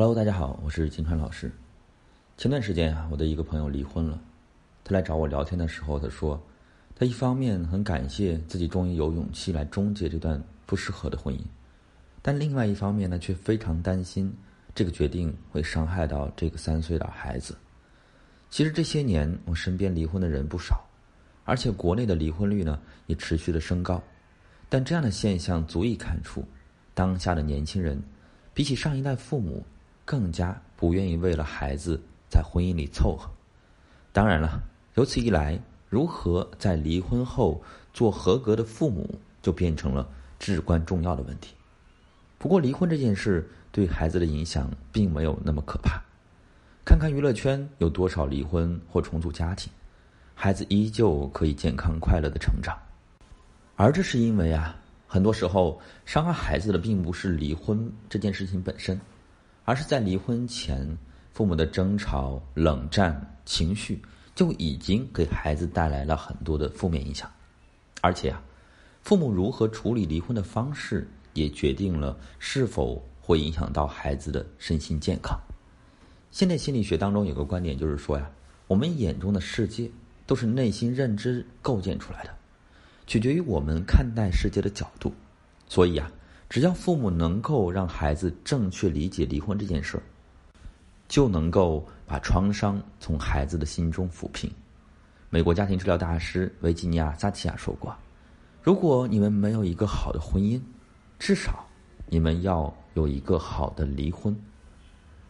Hello，大家好，我是金川老师。前段时间啊，我的一个朋友离婚了。他来找我聊天的时候，他说，他一方面很感谢自己终于有勇气来终结这段不适合的婚姻，但另外一方面呢，却非常担心这个决定会伤害到这个三岁的孩子。其实这些年，我身边离婚的人不少，而且国内的离婚率呢也持续的升高。但这样的现象足以看出，当下的年轻人比起上一代父母。更加不愿意为了孩子在婚姻里凑合。当然了，由此一来，如何在离婚后做合格的父母，就变成了至关重要的问题。不过，离婚这件事对孩子的影响并没有那么可怕。看看娱乐圈有多少离婚或重组家庭，孩子依旧可以健康快乐的成长。而这是因为啊，很多时候伤害孩子的并不是离婚这件事情本身。而是在离婚前，父母的争吵、冷战、情绪就已经给孩子带来了很多的负面影响，而且啊，父母如何处理离婚的方式，也决定了是否会影响到孩子的身心健康。现代心理学当中有个观点，就是说呀，我们眼中的世界都是内心认知构建出来的，取决于我们看待世界的角度，所以啊。只要父母能够让孩子正确理解离婚这件事儿，就能够把创伤从孩子的心中抚平。美国家庭治疗大师维吉尼亚·萨提亚说过：“如果你们没有一个好的婚姻，至少你们要有一个好的离婚。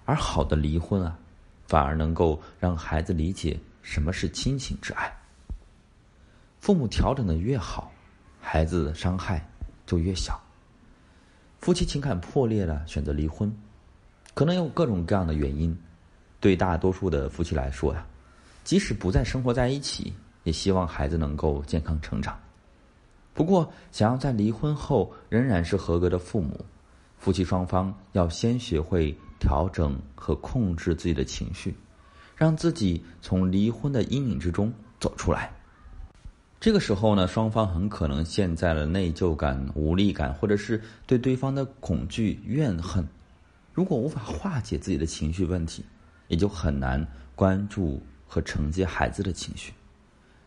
而好的离婚啊，反而能够让孩子理解什么是亲情之爱。父母调整的越好，孩子的伤害就越小。”夫妻情感破裂了，选择离婚，可能有各种各样的原因。对大多数的夫妻来说呀，即使不再生活在一起，也希望孩子能够健康成长。不过，想要在离婚后仍然是合格的父母，夫妻双方要先学会调整和控制自己的情绪，让自己从离婚的阴影之中走出来。这个时候呢，双方很可能陷在了内疚感、无力感，或者是对对方的恐惧、怨恨。如果无法化解自己的情绪问题，也就很难关注和承接孩子的情绪。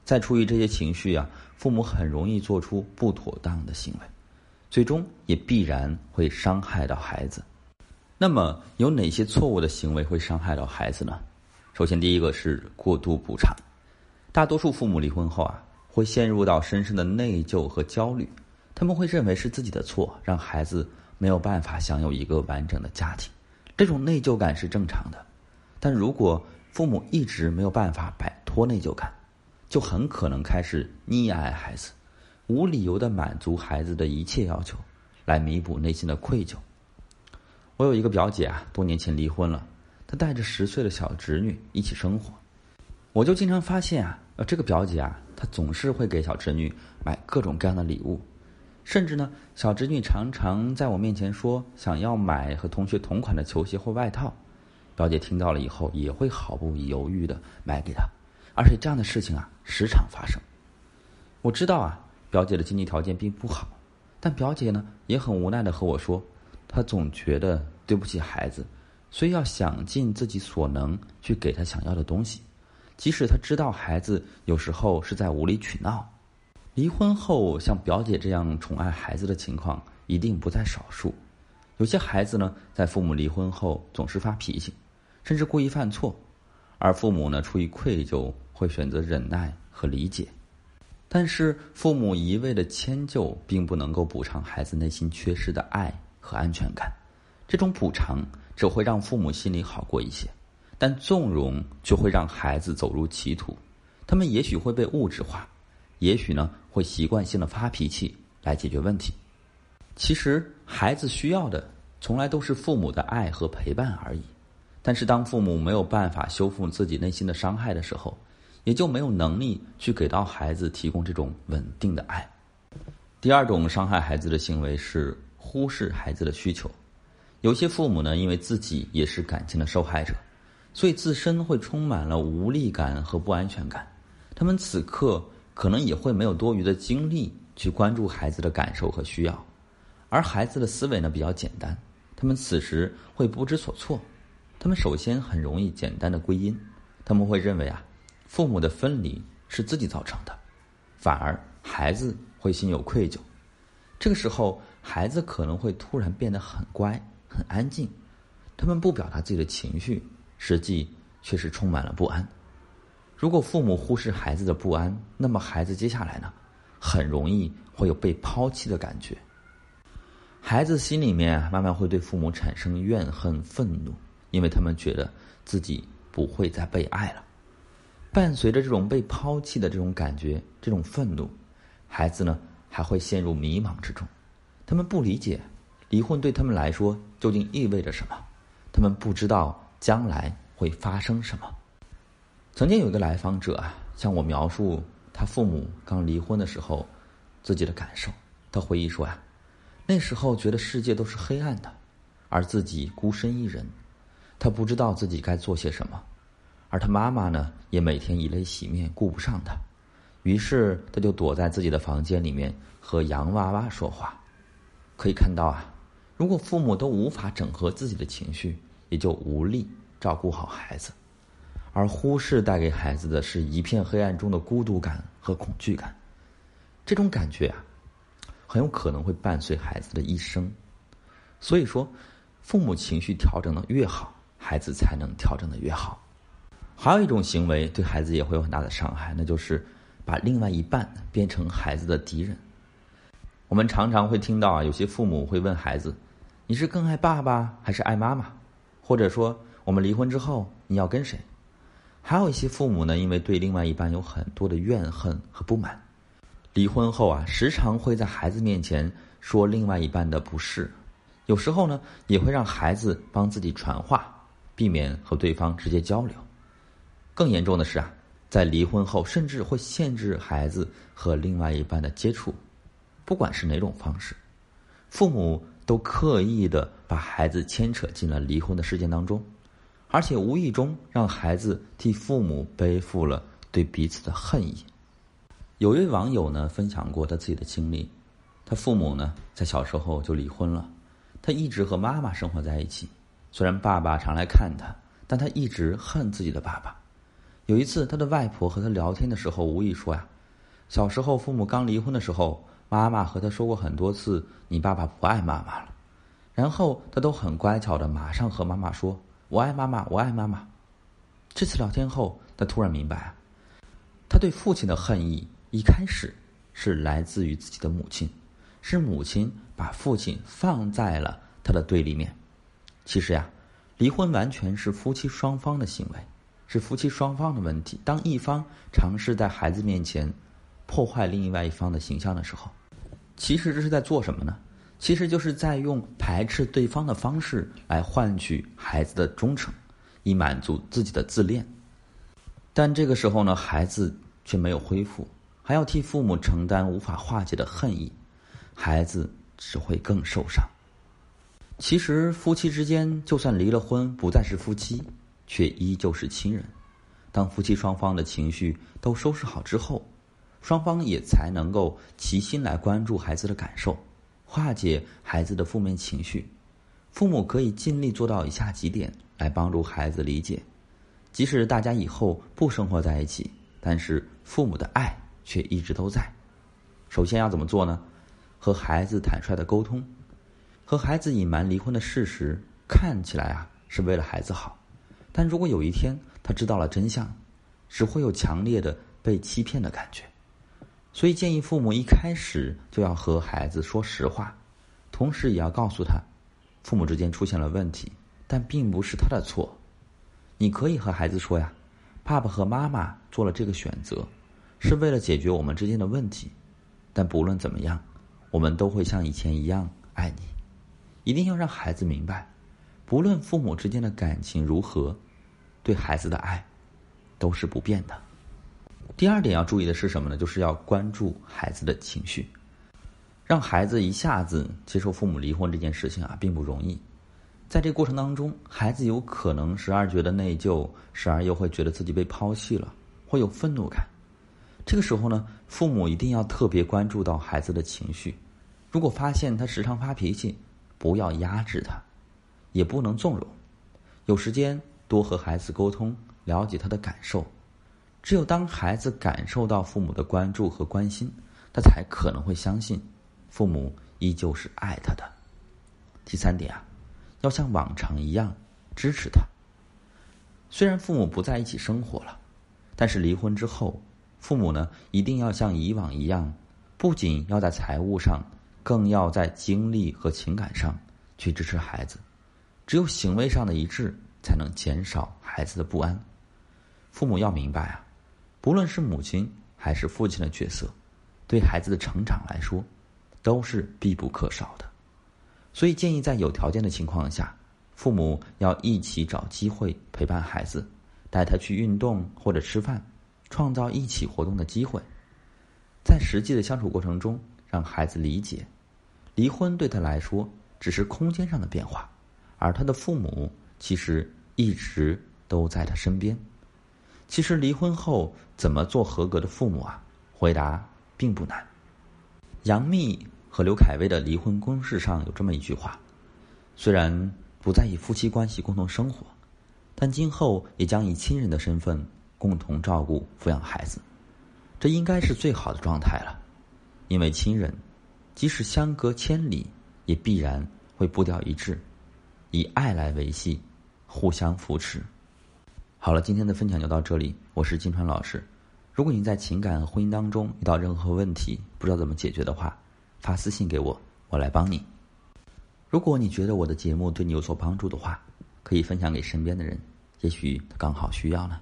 再出于这些情绪啊，父母很容易做出不妥当的行为，最终也必然会伤害到孩子。那么，有哪些错误的行为会伤害到孩子呢？首先，第一个是过度补偿。大多数父母离婚后啊。会陷入到深深的内疚和焦虑，他们会认为是自己的错，让孩子没有办法享有一个完整的家庭。这种内疚感是正常的，但如果父母一直没有办法摆脱内疚感，就很可能开始溺爱孩子，无理由的满足孩子的一切要求，来弥补内心的愧疚。我有一个表姐啊，多年前离婚了，她带着十岁的小侄女一起生活，我就经常发现啊，呃，这个表姐啊。她总是会给小侄女买各种各样的礼物，甚至呢，小侄女常常在我面前说想要买和同学同款的球鞋或外套，表姐听到了以后也会毫不犹豫的买给她，而且这样的事情啊时常发生。我知道啊，表姐的经济条件并不好，但表姐呢也很无奈的和我说，她总觉得对不起孩子，所以要想尽自己所能去给她想要的东西。即使他知道孩子有时候是在无理取闹，离婚后像表姐这样宠爱孩子的情况一定不在少数。有些孩子呢，在父母离婚后总是发脾气，甚至故意犯错，而父母呢出于愧疚会选择忍耐和理解。但是父母一味的迁就，并不能够补偿孩子内心缺失的爱和安全感。这种补偿只会让父母心里好过一些。但纵容就会让孩子走入歧途，他们也许会被物质化，也许呢会习惯性的发脾气来解决问题。其实孩子需要的从来都是父母的爱和陪伴而已。但是当父母没有办法修复自己内心的伤害的时候，也就没有能力去给到孩子提供这种稳定的爱。第二种伤害孩子的行为是忽视孩子的需求。有些父母呢，因为自己也是感情的受害者。所以自身会充满了无力感和不安全感，他们此刻可能也会没有多余的精力去关注孩子的感受和需要，而孩子的思维呢比较简单，他们此时会不知所措，他们首先很容易简单的归因，他们会认为啊，父母的分离是自己造成的，反而孩子会心有愧疚。这个时候，孩子可能会突然变得很乖、很安静，他们不表达自己的情绪，实际却是充满了不安。如果父母忽视孩子的不安，那么孩子接下来呢，很容易会有被抛弃的感觉。孩子心里面慢慢会对父母产生怨恨、愤怒。因为他们觉得自己不会再被爱了，伴随着这种被抛弃的这种感觉、这种愤怒，孩子呢还会陷入迷茫之中。他们不理解离婚对他们来说究竟意味着什么，他们不知道将来会发生什么。曾经有一个来访者啊，向我描述他父母刚离婚的时候自己的感受。他回忆说呀，那时候觉得世界都是黑暗的，而自己孤身一人。他不知道自己该做些什么，而他妈妈呢，也每天以泪洗面，顾不上他。于是他就躲在自己的房间里面和洋娃娃说话。可以看到啊，如果父母都无法整合自己的情绪，也就无力照顾好孩子，而忽视带给孩子的是一片黑暗中的孤独感和恐惧感。这种感觉啊，很有可能会伴随孩子的一生。所以说，父母情绪调整的越好。孩子才能调整的越好。还有一种行为对孩子也会有很大的伤害，那就是把另外一半变成孩子的敌人。我们常常会听到啊，有些父母会问孩子：“你是更爱爸爸还是爱妈妈？”或者说：“我们离婚之后你要跟谁？”还有一些父母呢，因为对另外一半有很多的怨恨和不满，离婚后啊，时常会在孩子面前说另外一半的不是，有时候呢，也会让孩子帮自己传话。避免和对方直接交流，更严重的是啊，在离婚后甚至会限制孩子和另外一半的接触，不管是哪种方式，父母都刻意的把孩子牵扯进了离婚的事件当中，而且无意中让孩子替父母背负了对彼此的恨意。有一位网友呢分享过他自己的经历，他父母呢在小时候就离婚了，他一直和妈妈生活在一起。虽然爸爸常来看他，但他一直恨自己的爸爸。有一次，他的外婆和他聊天的时候，无意说呀：“小时候父母刚离婚的时候，妈妈和他说过很多次，你爸爸不爱妈妈了。然后他都很乖巧的，马上和妈妈说：‘我爱妈妈，我爱妈妈。’这次聊天后，他突然明白，他对父亲的恨意一开始是来自于自己的母亲，是母亲把父亲放在了他的对立面。”其实呀，离婚完全是夫妻双方的行为，是夫妻双方的问题。当一方尝试在孩子面前破坏另外一方的形象的时候，其实这是在做什么呢？其实就是在用排斥对方的方式来换取孩子的忠诚，以满足自己的自恋。但这个时候呢，孩子却没有恢复，还要替父母承担无法化解的恨意，孩子只会更受伤。其实，夫妻之间就算离了婚，不再是夫妻，却依旧是亲人。当夫妻双方的情绪都收拾好之后，双方也才能够齐心来关注孩子的感受，化解孩子的负面情绪。父母可以尽力做到以下几点来帮助孩子理解：即使大家以后不生活在一起，但是父母的爱却一直都在。首先要怎么做呢？和孩子坦率的沟通。和孩子隐瞒离婚的事实，看起来啊是为了孩子好，但如果有一天他知道了真相，只会有强烈的被欺骗的感觉。所以建议父母一开始就要和孩子说实话，同时也要告诉他，父母之间出现了问题，但并不是他的错。你可以和孩子说呀，爸爸和妈妈做了这个选择，是为了解决我们之间的问题，但不论怎么样，我们都会像以前一样爱你。一定要让孩子明白，不论父母之间的感情如何，对孩子的爱都是不变的。第二点要注意的是什么呢？就是要关注孩子的情绪，让孩子一下子接受父母离婚这件事情啊，并不容易。在这过程当中，孩子有可能时而觉得内疚，时而又会觉得自己被抛弃了，会有愤怒感。这个时候呢，父母一定要特别关注到孩子的情绪。如果发现他时常发脾气，不要压制他，也不能纵容，有时间多和孩子沟通，了解他的感受。只有当孩子感受到父母的关注和关心，他才可能会相信父母依旧是爱他的。第三点啊，要像往常一样支持他。虽然父母不在一起生活了，但是离婚之后，父母呢一定要像以往一样，不仅要在财务上，更要在精力和情感上去支持孩子。只有行为上的一致，才能减少孩子的不安。父母要明白啊。不论是母亲还是父亲的角色，对孩子的成长来说，都是必不可少的。所以建议在有条件的情况下，父母要一起找机会陪伴孩子，带他去运动或者吃饭，创造一起活动的机会。在实际的相处过程中，让孩子理解，离婚对他来说只是空间上的变化，而他的父母其实一直都在他身边。其实离婚后怎么做合格的父母啊？回答并不难。杨幂和刘恺威的离婚公示上有这么一句话：虽然不再以夫妻关系共同生活，但今后也将以亲人的身份共同照顾、抚养孩子。这应该是最好的状态了，因为亲人即使相隔千里，也必然会步调一致，以爱来维系，互相扶持。好了，今天的分享就到这里。我是金川老师。如果你在情感和婚姻当中遇到任何问题，不知道怎么解决的话，发私信给我，我来帮你。如果你觉得我的节目对你有所帮助的话，可以分享给身边的人，也许他刚好需要呢。